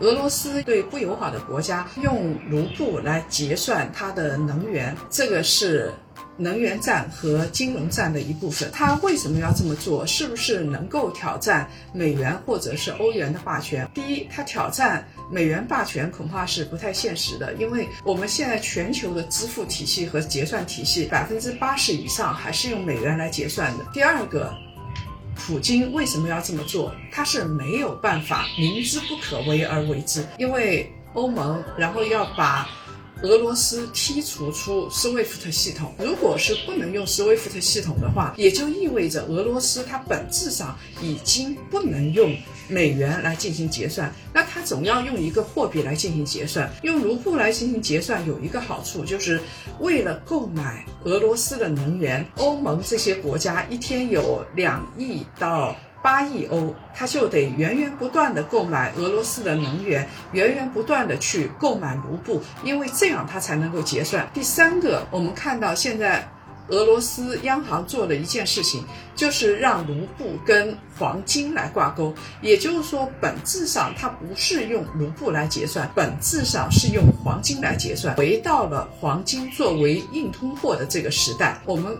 俄罗斯对不友好的国家用卢布来结算它的能源，这个是能源战和金融战的一部分。它为什么要这么做？是不是能够挑战美元或者是欧元的霸权？第一，它挑战美元霸权恐怕是不太现实的，因为我们现在全球的支付体系和结算体系百分之八十以上还是用美元来结算的。第二个。普京为什么要这么做？他是没有办法明知不可为而为之，因为欧盟然后要把俄罗斯剔除出 SWIFT 系统。如果是不能用 SWIFT 系统的话，也就意味着俄罗斯它本质上已经不能用。美元来进行结算，那它总要用一个货币来进行结算。用卢布来进行结算有一个好处，就是为了购买俄罗斯的能源，欧盟这些国家一天有两亿到八亿欧，它就得源源不断的购买俄罗斯的能源，源源不断的去购买卢布，因为这样它才能够结算。第三个，我们看到现在。俄罗斯央行做了一件事情，就是让卢布跟黄金来挂钩，也就是说，本质上它不是用卢布来结算，本质上是用黄金来结算，回到了黄金作为硬通货的这个时代，我们。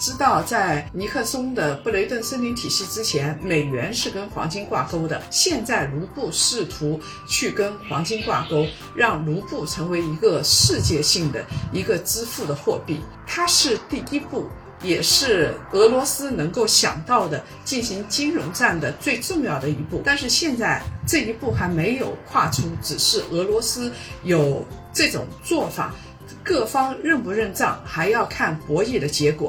知道在尼克松的布雷顿森林体系之前，美元是跟黄金挂钩的。现在卢布试图去跟黄金挂钩，让卢布成为一个世界性的一个支付的货币。它是第一步，也是俄罗斯能够想到的进行金融战的最重要的一步。但是现在这一步还没有跨出，只是俄罗斯有这种做法，各方认不认账还要看博弈的结果。